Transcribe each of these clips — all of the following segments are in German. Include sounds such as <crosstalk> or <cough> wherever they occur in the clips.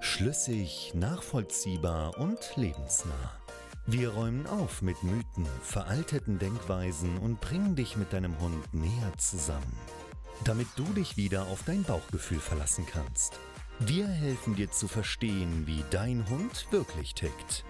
Schlüssig, nachvollziehbar und lebensnah. Wir räumen auf mit Mythen, veralteten Denkweisen und bringen dich mit deinem Hund näher zusammen, damit du dich wieder auf dein Bauchgefühl verlassen kannst. Wir helfen dir zu verstehen, wie dein Hund wirklich tickt.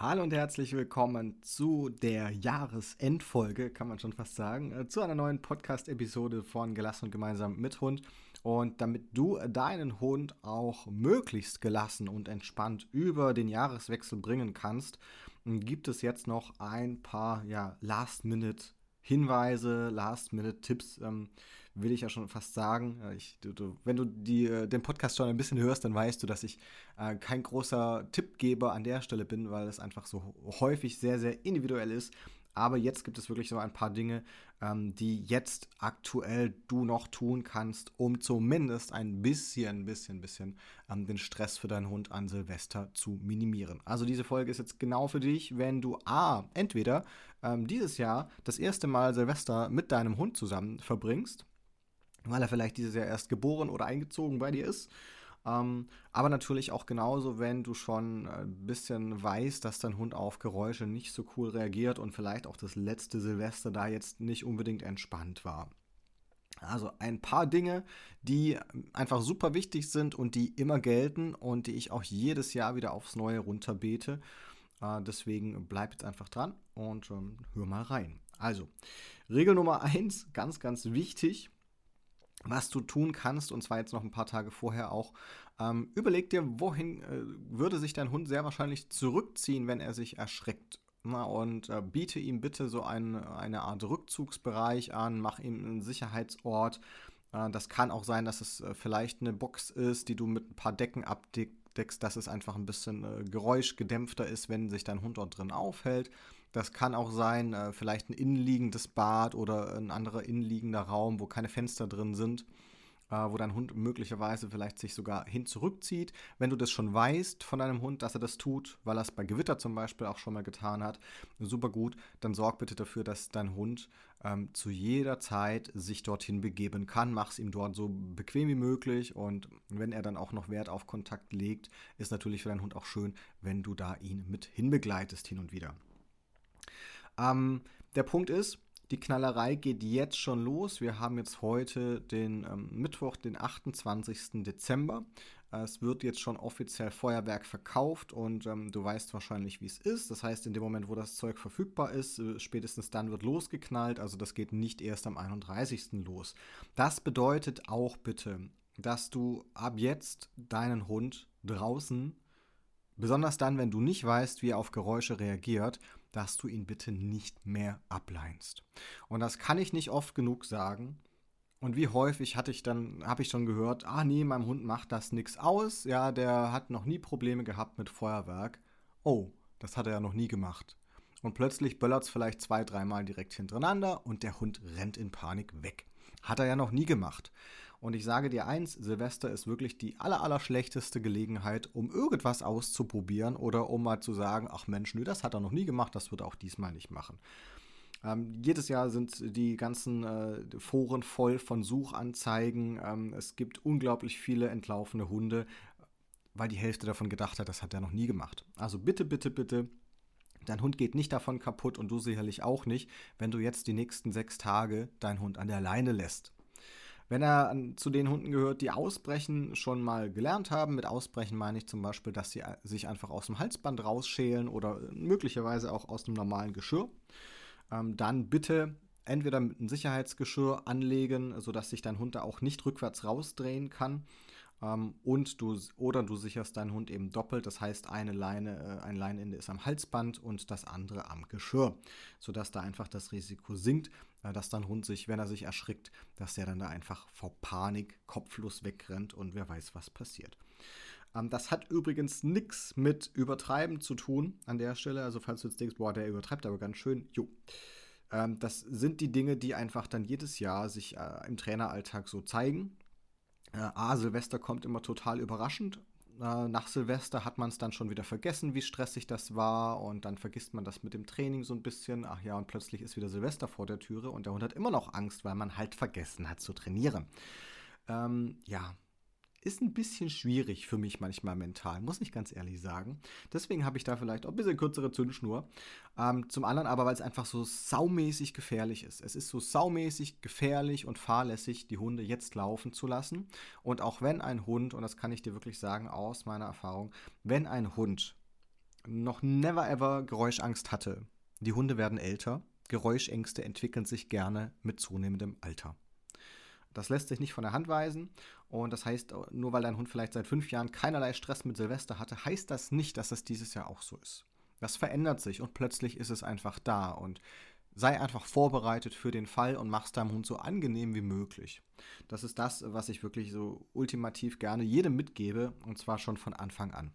Hallo und herzlich willkommen zu der Jahresendfolge, kann man schon fast sagen, äh, zu einer neuen Podcast-Episode von Gelassen und gemeinsam mit Hund. Und damit du deinen Hund auch möglichst gelassen und entspannt über den Jahreswechsel bringen kannst, gibt es jetzt noch ein paar ja, Last-Minute Hinweise, Last-Minute-Tipps, ähm, will ich ja schon fast sagen. Äh, ich, du, du, wenn du die, äh, den Podcast schon ein bisschen hörst, dann weißt du, dass ich äh, kein großer Tippgeber an der Stelle bin, weil es einfach so häufig sehr, sehr individuell ist. Aber jetzt gibt es wirklich so ein paar Dinge, ähm, die jetzt aktuell du noch tun kannst, um zumindest ein bisschen, bisschen, bisschen ähm, den Stress für deinen Hund an Silvester zu minimieren. Also diese Folge ist jetzt genau für dich, wenn du A, entweder ähm, dieses Jahr das erste Mal Silvester mit deinem Hund zusammen verbringst, weil er vielleicht dieses Jahr erst geboren oder eingezogen bei dir ist ähm, aber natürlich auch genauso, wenn du schon ein bisschen weißt, dass dein Hund auf Geräusche nicht so cool reagiert und vielleicht auch das letzte Silvester da jetzt nicht unbedingt entspannt war. Also ein paar Dinge, die einfach super wichtig sind und die immer gelten und die ich auch jedes Jahr wieder aufs Neue runterbete. Äh, deswegen bleib jetzt einfach dran und ähm, hör mal rein. Also, Regel Nummer eins, ganz, ganz wichtig was du tun kannst, und zwar jetzt noch ein paar Tage vorher auch. Ähm, überleg dir, wohin äh, würde sich dein Hund sehr wahrscheinlich zurückziehen, wenn er sich erschreckt. Na, und äh, biete ihm bitte so ein, eine Art Rückzugsbereich an, mach ihm einen Sicherheitsort. Äh, das kann auch sein, dass es äh, vielleicht eine Box ist, die du mit ein paar Decken abdeckst dass es einfach ein bisschen äh, geräuschgedämpfter ist, wenn sich dein Hund dort drin aufhält. Das kann auch sein, äh, vielleicht ein innenliegendes Bad oder ein anderer innenliegender Raum, wo keine Fenster drin sind äh, wo dein Hund möglicherweise vielleicht sich sogar hin zurückzieht. Wenn du das schon weißt von deinem Hund, dass er das tut, weil er es bei Gewitter zum Beispiel auch schon mal getan hat, super gut, dann sorg bitte dafür, dass dein Hund ähm, zu jeder Zeit sich dorthin begeben kann. Mach es ihm dort so bequem wie möglich und wenn er dann auch noch Wert auf Kontakt legt, ist natürlich für deinen Hund auch schön, wenn du da ihn mit hinbegleitest hin und wieder. Ähm, der Punkt ist, die Knallerei geht jetzt schon los. Wir haben jetzt heute den ähm, Mittwoch, den 28. Dezember. Es wird jetzt schon offiziell Feuerwerk verkauft und ähm, du weißt wahrscheinlich, wie es ist. Das heißt, in dem Moment, wo das Zeug verfügbar ist, äh, spätestens dann wird losgeknallt. Also das geht nicht erst am 31. los. Das bedeutet auch bitte, dass du ab jetzt deinen Hund draußen Besonders dann, wenn du nicht weißt, wie er auf Geräusche reagiert, dass du ihn bitte nicht mehr ableinst. Und das kann ich nicht oft genug sagen. Und wie häufig hatte ich dann, habe ich schon gehört, ah nee, meinem Hund macht das nichts aus, ja, der hat noch nie Probleme gehabt mit Feuerwerk. Oh, das hat er ja noch nie gemacht. Und plötzlich böllert es vielleicht zwei, dreimal direkt hintereinander und der Hund rennt in Panik weg. Hat er ja noch nie gemacht. Und ich sage dir eins, Silvester ist wirklich die aller, aller schlechteste Gelegenheit, um irgendwas auszuprobieren oder um mal zu sagen, ach Mensch, nö, das hat er noch nie gemacht, das wird er auch diesmal nicht machen. Ähm, jedes Jahr sind die ganzen äh, Foren voll von Suchanzeigen. Ähm, es gibt unglaublich viele entlaufene Hunde, weil die Hälfte davon gedacht hat, das hat er noch nie gemacht. Also bitte, bitte, bitte Dein Hund geht nicht davon kaputt und du sicherlich auch nicht, wenn du jetzt die nächsten sechs Tage deinen Hund an der Leine lässt. Wenn er zu den Hunden gehört, die Ausbrechen schon mal gelernt haben, mit Ausbrechen meine ich zum Beispiel, dass sie sich einfach aus dem Halsband rausschälen oder möglicherweise auch aus dem normalen Geschirr, ähm, dann bitte entweder mit einem Sicherheitsgeschirr anlegen, sodass sich dein Hund da auch nicht rückwärts rausdrehen kann. Ähm, und du oder du sicherst deinen Hund eben doppelt. Das heißt, eine Leine, äh, ein Leinenende ist am Halsband und das andere am Geschirr, sodass da einfach das Risiko sinkt, äh, dass dein Hund sich, wenn er sich erschrickt, dass der dann da einfach vor Panik kopflos wegrennt und wer weiß, was passiert. Ähm, das hat übrigens nichts mit Übertreiben zu tun an der Stelle. Also falls du jetzt denkst, boah, der übertreibt aber ganz schön, jo. Ähm, das sind die Dinge, die einfach dann jedes Jahr sich äh, im Traineralltag so zeigen. Äh, A, Silvester kommt immer total überraschend. Äh, nach Silvester hat man es dann schon wieder vergessen, wie stressig das war. Und dann vergisst man das mit dem Training so ein bisschen. Ach ja, und plötzlich ist wieder Silvester vor der Türe und der Hund hat immer noch Angst, weil man halt vergessen hat zu trainieren. Ähm, ja, ist ein bisschen schwierig für mich manchmal mental, muss ich ganz ehrlich sagen. Deswegen habe ich da vielleicht auch ein bisschen kürzere Zündschnur. Ähm, zum anderen aber, weil es einfach so saumäßig gefährlich ist. Es ist so saumäßig gefährlich und fahrlässig, die Hunde jetzt laufen zu lassen. Und auch wenn ein Hund, und das kann ich dir wirklich sagen aus meiner Erfahrung, wenn ein Hund noch never ever Geräuschangst hatte, die Hunde werden älter, Geräuschängste entwickeln sich gerne mit zunehmendem Alter. Das lässt sich nicht von der Hand weisen. Und das heißt, nur weil dein Hund vielleicht seit fünf Jahren keinerlei Stress mit Silvester hatte, heißt das nicht, dass es dieses Jahr auch so ist. Das verändert sich und plötzlich ist es einfach da. Und sei einfach vorbereitet für den Fall und mach's deinem Hund so angenehm wie möglich. Das ist das, was ich wirklich so ultimativ gerne jedem mitgebe und zwar schon von Anfang an.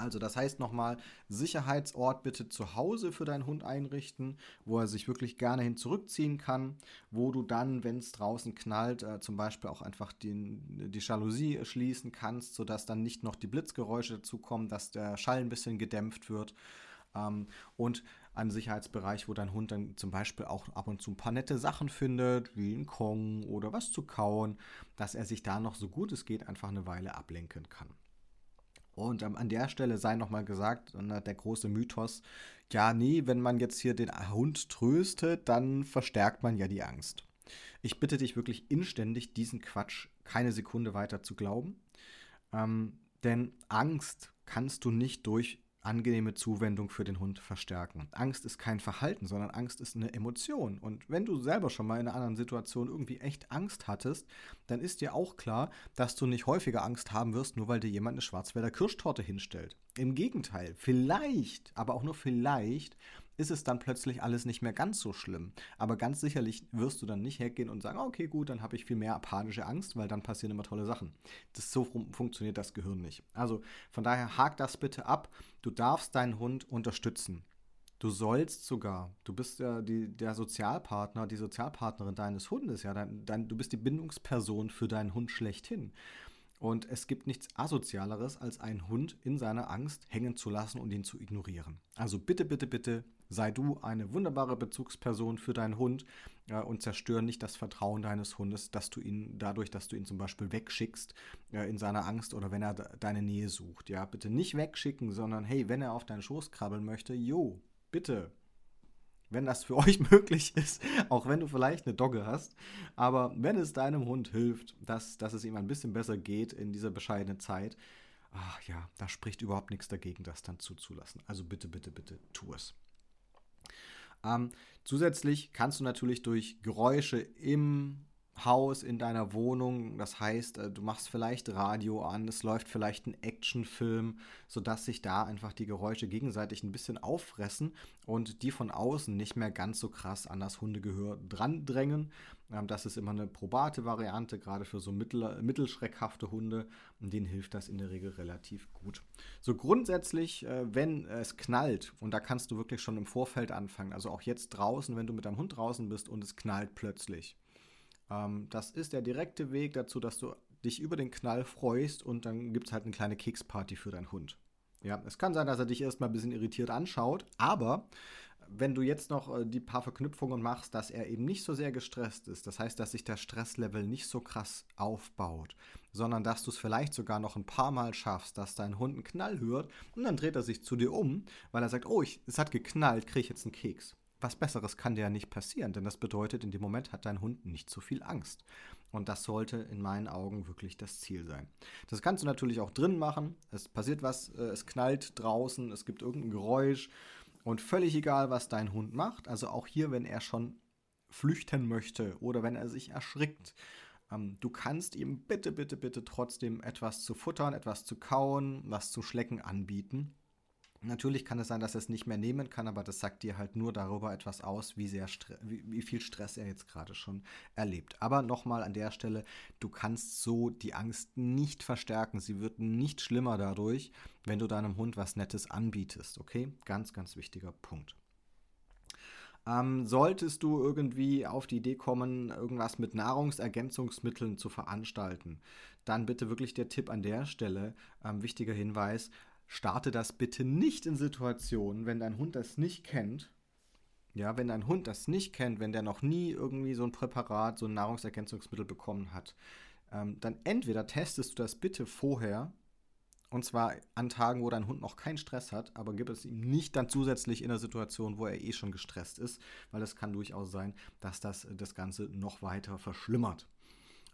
Also das heißt nochmal, Sicherheitsort bitte zu Hause für deinen Hund einrichten, wo er sich wirklich gerne hin zurückziehen kann, wo du dann, wenn es draußen knallt, äh, zum Beispiel auch einfach den, die Jalousie schließen kannst, sodass dann nicht noch die Blitzgeräusche dazukommen, dass der Schall ein bisschen gedämpft wird. Ähm, und ein Sicherheitsbereich, wo dein Hund dann zum Beispiel auch ab und zu ein paar nette Sachen findet, wie ein Kong oder was zu kauen, dass er sich da noch so gut es geht einfach eine Weile ablenken kann. Und ähm, an der Stelle sei nochmal gesagt, ne, der große Mythos, ja, nee, wenn man jetzt hier den Hund tröstet, dann verstärkt man ja die Angst. Ich bitte dich wirklich inständig, diesen Quatsch keine Sekunde weiter zu glauben. Ähm, denn Angst kannst du nicht durch angenehme Zuwendung für den Hund verstärken. Angst ist kein Verhalten, sondern Angst ist eine Emotion. Und wenn du selber schon mal in einer anderen Situation irgendwie echt Angst hattest, dann ist dir auch klar, dass du nicht häufiger Angst haben wirst, nur weil dir jemand eine Schwarzwälder Kirschtorte hinstellt. Im Gegenteil, vielleicht, aber auch nur vielleicht, ist es dann plötzlich alles nicht mehr ganz so schlimm. Aber ganz sicherlich wirst du dann nicht hergehen und sagen, okay, gut, dann habe ich viel mehr panische Angst, weil dann passieren immer tolle Sachen. Das so funktioniert das Gehirn nicht. Also von daher hak das bitte ab. Du darfst deinen Hund unterstützen. Du sollst sogar, du bist ja die, der Sozialpartner, die Sozialpartnerin deines Hundes, ja, dein, dein, du bist die Bindungsperson für deinen Hund schlechthin. Und es gibt nichts Asozialeres, als einen Hund in seiner Angst hängen zu lassen und ihn zu ignorieren. Also bitte, bitte, bitte sei du eine wunderbare Bezugsperson für deinen Hund äh, und zerstöre nicht das Vertrauen deines Hundes, dass du ihn dadurch, dass du ihn zum Beispiel wegschickst äh, in seiner Angst oder wenn er deine Nähe sucht. Ja, bitte nicht wegschicken, sondern hey, wenn er auf deinen Schoß krabbeln möchte, jo, bitte, wenn das für <laughs> euch möglich ist, auch wenn du vielleicht eine Dogge hast. Aber wenn es deinem Hund hilft, dass, dass es ihm ein bisschen besser geht in dieser bescheidenen Zeit, ach ja, da spricht überhaupt nichts dagegen, das dann zuzulassen. Also bitte, bitte, bitte, tu es. Ähm, zusätzlich kannst du natürlich durch Geräusche im Haus, in deiner Wohnung. Das heißt, äh, du machst vielleicht Radio an, es läuft vielleicht ein Actionfilm, sodass sich da einfach die Geräusche gegenseitig ein bisschen auffressen und die von außen nicht mehr ganz so krass an das Hundegehör dran drängen. Ähm, das ist immer eine probate Variante, gerade für so mittel, mittelschreckhafte Hunde. Und denen hilft das in der Regel relativ gut. So grundsätzlich, äh, wenn es knallt, und da kannst du wirklich schon im Vorfeld anfangen, also auch jetzt draußen, wenn du mit deinem Hund draußen bist und es knallt plötzlich ähm, das ist der direkte Weg dazu, dass du dich über den Knall freust und dann gibt es halt eine kleine Keksparty für deinen Hund. Ja, es kann sein, dass er dich erstmal ein bisschen irritiert anschaut, aber wenn du jetzt noch äh, die paar Verknüpfungen machst, dass er eben nicht so sehr gestresst ist, das heißt, dass sich der Stresslevel nicht so krass aufbaut, sondern dass du es vielleicht sogar noch ein paar Mal schaffst, dass dein Hund einen Knall hört und dann dreht er sich zu dir um, weil er sagt, oh, ich, es hat geknallt, kriege ich jetzt einen Keks was Besseres kann dir ja nicht passieren, denn das bedeutet, in dem Moment hat dein Hund nicht so viel Angst. Und das sollte in meinen Augen wirklich das Ziel sein. Das kannst du natürlich auch drin machen. Es passiert was, äh, es knallt draußen, es gibt irgendein Geräusch. Und völlig egal, was dein Hund macht, also auch hier, wenn er schon flüchten möchte oder wenn er sich erschrickt, ähm, du kannst ihm bitte, bitte, bitte trotzdem etwas zu futtern, etwas zu kauen, was zu schlecken anbieten Natürlich kann es sein, dass er es nicht mehr nehmen kann, aber das sagt dir halt nur darüber etwas aus, wie, sehr wie, wie viel Stress er jetzt gerade schon erlebt. Aber nochmal an der Stelle, du kannst so die Angst nicht verstärken. Sie wird nicht schlimmer dadurch, wenn du deinem Hund was Nettes anbietest. Okay? Ganz, ganz wichtiger Punkt. Ähm, solltest du irgendwie auf die Idee kommen, irgendwas mit Nahrungsergänzungsmitteln zu veranstalten, dann bitte wirklich der Tipp an der Stelle, ähm, wichtiger Hinweis, starte das bitte nicht in Situationen, wenn dein Hund das nicht kennt. Ja, wenn dein Hund das nicht kennt, wenn der noch nie irgendwie so ein Präparat, so ein Nahrungsergänzungsmittel bekommen hat, ähm, dann entweder testest du das bitte vorher und zwar an Tagen, wo dein Hund noch keinen Stress hat, aber gib es ihm nicht dann zusätzlich in der Situation, wo er eh schon gestresst ist, weil es kann durchaus sein, dass das das Ganze noch weiter verschlimmert.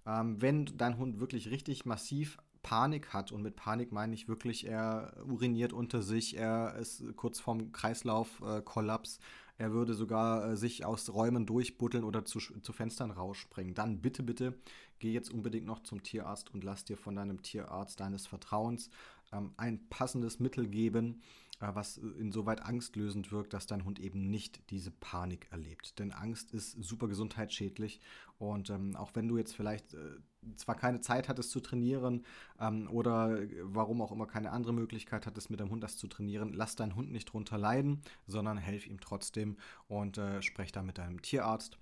Ähm, wenn dein Hund wirklich richtig massiv Panik hat. Und mit Panik meine ich wirklich, er uriniert unter sich, er ist kurz vorm Kreislaufkollaps, äh, er würde sogar äh, sich aus Räumen durchbuddeln oder zu, zu Fenstern rausspringen. Dann bitte, bitte, geh jetzt unbedingt noch zum Tierarzt und lass dir von deinem Tierarzt deines Vertrauens ähm, ein passendes Mittel geben, was insoweit angstlösend wirkt, dass dein Hund eben nicht diese Panik erlebt. Denn Angst ist super gesundheitsschädlich und ähm, auch wenn du jetzt vielleicht äh, zwar keine Zeit hattest zu trainieren ähm, oder warum auch immer keine andere Möglichkeit hattest, mit deinem Hund das zu trainieren, lass deinen Hund nicht drunter leiden, sondern helf ihm trotzdem und äh, sprech da mit deinem Tierarzt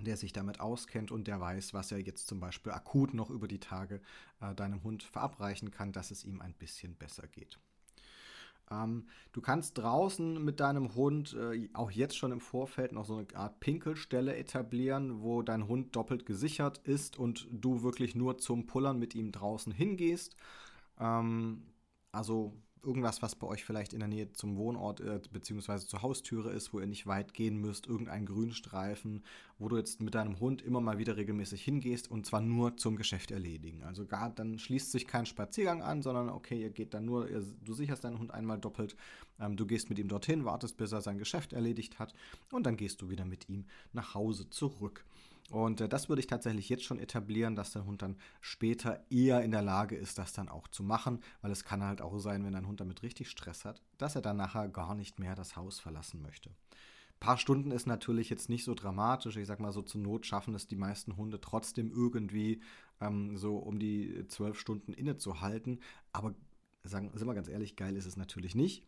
der sich damit auskennt und der weiß, was er jetzt zum Beispiel akut noch über die Tage äh, deinem Hund verabreichen kann, dass es ihm ein bisschen besser geht. Ähm, du kannst draußen mit deinem Hund äh, auch jetzt schon im Vorfeld noch so eine Art Pinkelstelle etablieren, wo dein Hund doppelt gesichert ist und du wirklich nur zum Pullern mit ihm draußen hingehst. Ähm, also irgendwas, was bei euch vielleicht in der Nähe zum Wohnort äh, bzw. zur Haustüre ist, wo ihr nicht weit gehen müsst, irgendein Grünstreifen, wo du jetzt mit deinem Hund immer mal wieder regelmäßig hingehst und zwar nur zum Geschäft erledigen. Also gar dann schließt sich kein Spaziergang an, sondern okay, ihr geht dann nur, ihr, du sicherst deinen Hund einmal doppelt, ähm, du gehst mit ihm dorthin, wartest, bis er sein Geschäft erledigt hat und dann gehst du wieder mit ihm nach Hause zurück. Und äh, das würde ich tatsächlich jetzt schon etablieren, dass der Hund dann später eher in der Lage ist, das dann auch zu machen, weil es kann halt auch sein, wenn ein Hund damit richtig Stress hat, dass er dann nachher gar nicht mehr das Haus verlassen möchte. Ein paar Stunden ist natürlich jetzt nicht so dramatisch. Ich sag mal so, zur Not schaffen es die meisten Hunde trotzdem irgendwie ähm, so um die zwölf Stunden innezuhalten. Aber sagen, sind wir ganz ehrlich, geil ist es natürlich nicht.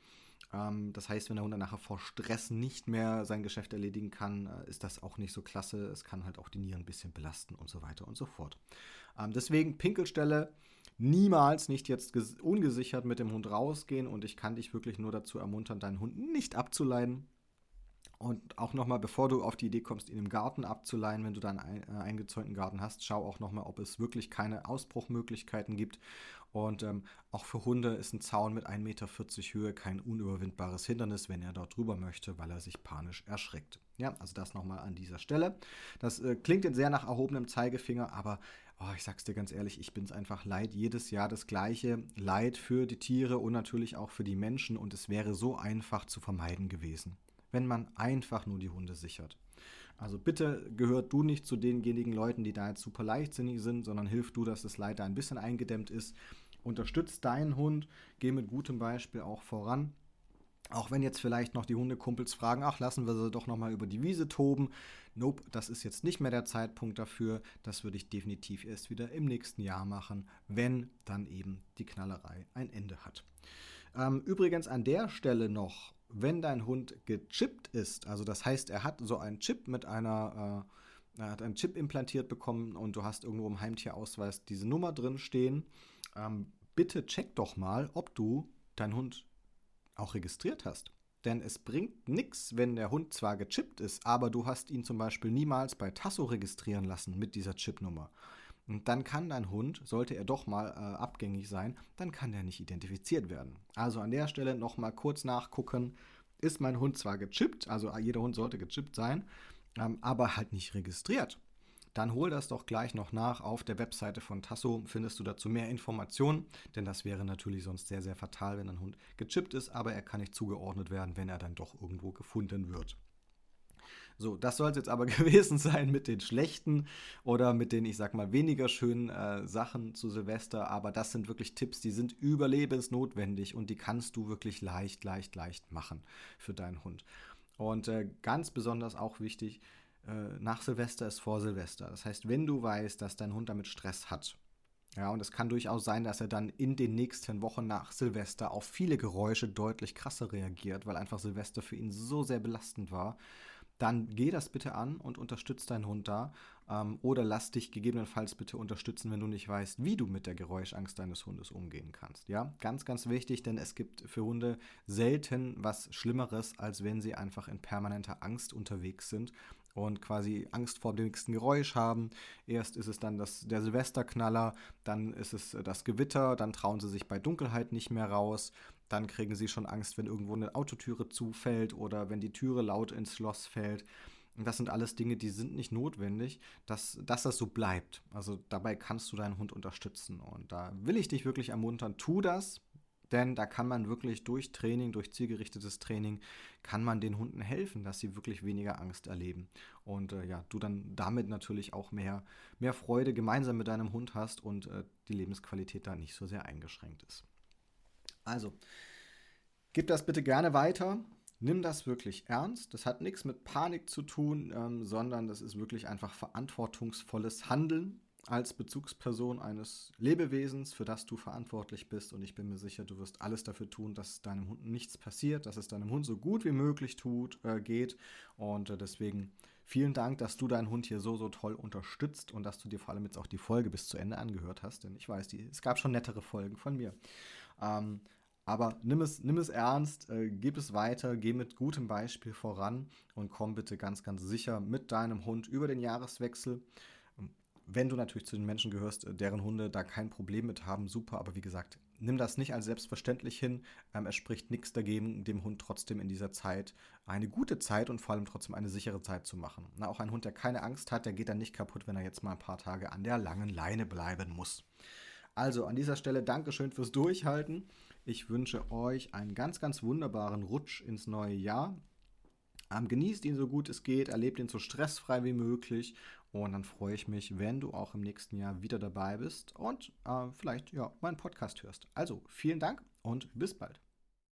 Ähm, das heißt, wenn der Hund dann nachher vor Stress nicht mehr sein Geschäft erledigen kann, äh, ist das auch nicht so klasse. Es kann halt auch die Nieren ein bisschen belasten und so weiter und so fort. Ähm, deswegen Pinkelstelle niemals nicht jetzt ungesichert mit dem Hund rausgehen und ich kann dich wirklich nur dazu ermuntern, deinen Hund nicht abzuleiden. Und auch nochmal, bevor du auf die Idee kommst, ihn im Garten abzuleihen, wenn du dann einen äh, eingezäunten Garten hast, schau auch nochmal, ob es wirklich keine Ausbruchmöglichkeiten gibt und ähm, auch für Hunde ist ein Zaun mit 1,40 Meter Höhe kein unüberwindbares Hindernis, wenn er dort drüber möchte, weil er sich panisch erschreckt. Ja, also das nochmal an dieser Stelle. Das äh, klingt jetzt sehr nach erhobenem Zeigefinger, aber oh, ich sag's dir ganz ehrlich, ich bin es einfach leid. Jedes Jahr das gleiche Leid für die Tiere und natürlich auch für die Menschen und es wäre so einfach zu vermeiden gewesen, wenn man einfach nur die Hunde sichert. Also bitte gehört du nicht zu denjenigen Leuten, die da jetzt super leichtsinnig sind, sondern hilf du, dass das Leid ein bisschen eingedämmt ist. Unterstützt deinen Hund, geh mit gutem Beispiel auch voran. Auch wenn jetzt vielleicht noch die Hundekumpels fragen, ach, lassen wir sie doch nochmal über die Wiese toben. Nope, das ist jetzt nicht mehr der Zeitpunkt dafür. Das würde ich definitiv erst wieder im nächsten Jahr machen, wenn dann eben die Knallerei ein Ende hat. Ähm, übrigens an der Stelle noch, wenn dein Hund gechippt ist, also das heißt, er hat so einen Chip mit einer, äh, er hat einen Chip implantiert bekommen und du hast irgendwo im Heimtierausweis diese Nummer drin stehen, ähm, bitte check doch mal, ob du deinen Hund auch registriert hast. Denn es bringt nichts, wenn der Hund zwar gechippt ist, aber du hast ihn zum Beispiel niemals bei Tasso registrieren lassen mit dieser Chipnummer. Und dann kann dein Hund, sollte er doch mal äh, abgängig sein, dann kann der nicht identifiziert werden. Also an der Stelle nochmal kurz nachgucken, ist mein Hund zwar gechippt, also jeder Hund sollte gechippt sein, ähm, aber halt nicht registriert. Dann hol das doch gleich noch nach. Auf der Webseite von Tasso findest du dazu mehr Informationen, denn das wäre natürlich sonst sehr, sehr fatal, wenn ein Hund gechippt ist, aber er kann nicht zugeordnet werden, wenn er dann doch irgendwo gefunden wird. So, das soll es jetzt aber <laughs> gewesen sein mit den schlechten oder mit den, ich sag mal, weniger schönen äh, Sachen zu Silvester. Aber das sind wirklich Tipps, die sind überlebensnotwendig und die kannst du wirklich leicht, leicht, leicht machen für deinen Hund. Und äh, ganz besonders auch wichtig, äh, nach Silvester ist vor Silvester. Das heißt, wenn du weißt, dass dein Hund damit Stress hat, ja, und es kann durchaus sein, dass er dann in den nächsten Wochen nach Silvester auf viele Geräusche deutlich krasser reagiert, weil einfach Silvester für ihn so sehr belastend war. Dann geh das bitte an und unterstütz deinen Hund da. Ähm, oder lass dich gegebenenfalls bitte unterstützen, wenn du nicht weißt, wie du mit der Geräuschangst deines Hundes umgehen kannst. Ja, ganz, ganz wichtig, denn es gibt für Hunde selten was Schlimmeres, als wenn sie einfach in permanenter Angst unterwegs sind und quasi Angst vor dem nächsten Geräusch haben. Erst ist es dann das, der Silvesterknaller, dann ist es das Gewitter, dann trauen sie sich bei Dunkelheit nicht mehr raus, dann kriegen sie schon Angst, wenn irgendwo eine Autotüre zufällt oder wenn die Türe laut ins Schloss fällt. Und das sind alles Dinge, die sind nicht notwendig, dass, dass das so bleibt. Also dabei kannst du deinen Hund unterstützen. Und da will ich dich wirklich ermuntern, tu das. Denn da kann man wirklich durch Training, durch zielgerichtetes Training, kann man den Hunden helfen, dass sie wirklich weniger Angst erleben. Und äh, ja, du dann damit natürlich auch mehr, mehr Freude gemeinsam mit deinem Hund hast und äh, die Lebensqualität da nicht so sehr eingeschränkt ist. Also, gib das bitte gerne weiter. Nimm das wirklich ernst. Das hat nichts mit Panik zu tun, ähm, sondern das ist wirklich einfach verantwortungsvolles Handeln als Bezugsperson eines Lebewesens, für das du verantwortlich bist. Und ich bin mir sicher, du wirst alles dafür tun, dass deinem Hund nichts passiert, dass es deinem Hund so gut wie möglich tut, äh, geht. Und äh, deswegen vielen Dank, dass du deinen Hund hier so, so toll unterstützt und dass du dir vor allem jetzt auch die Folge bis zu Ende angehört hast. Denn ich weiß, die, es gab schon nettere Folgen von mir. Ähm, aber nimm es, nimm es ernst, äh, gib es weiter, geh mit gutem Beispiel voran und komm bitte ganz, ganz sicher mit deinem Hund über den Jahreswechsel wenn du natürlich zu den Menschen gehörst, äh, deren Hunde da kein Problem mit haben, super. Aber wie gesagt, nimm das nicht als selbstverständlich hin. Ähm, es spricht nichts dagegen, dem Hund trotzdem in dieser Zeit eine gute Zeit und vor allem trotzdem eine sichere Zeit zu machen. Na, auch ein Hund, der keine Angst hat, der geht dann nicht kaputt, wenn er jetzt mal ein paar Tage an der langen Leine bleiben muss. Also an dieser Stelle Dankeschön fürs Durchhalten. Ich wünsche euch einen ganz, ganz wunderbaren Rutsch ins neue Jahr. Ähm, genießt ihn so gut es geht, erlebt ihn so stressfrei wie möglich und dann freue ich mich, wenn du auch im nächsten Jahr wieder dabei bist und äh, vielleicht ja meinen Podcast hörst. Also vielen Dank und bis bald.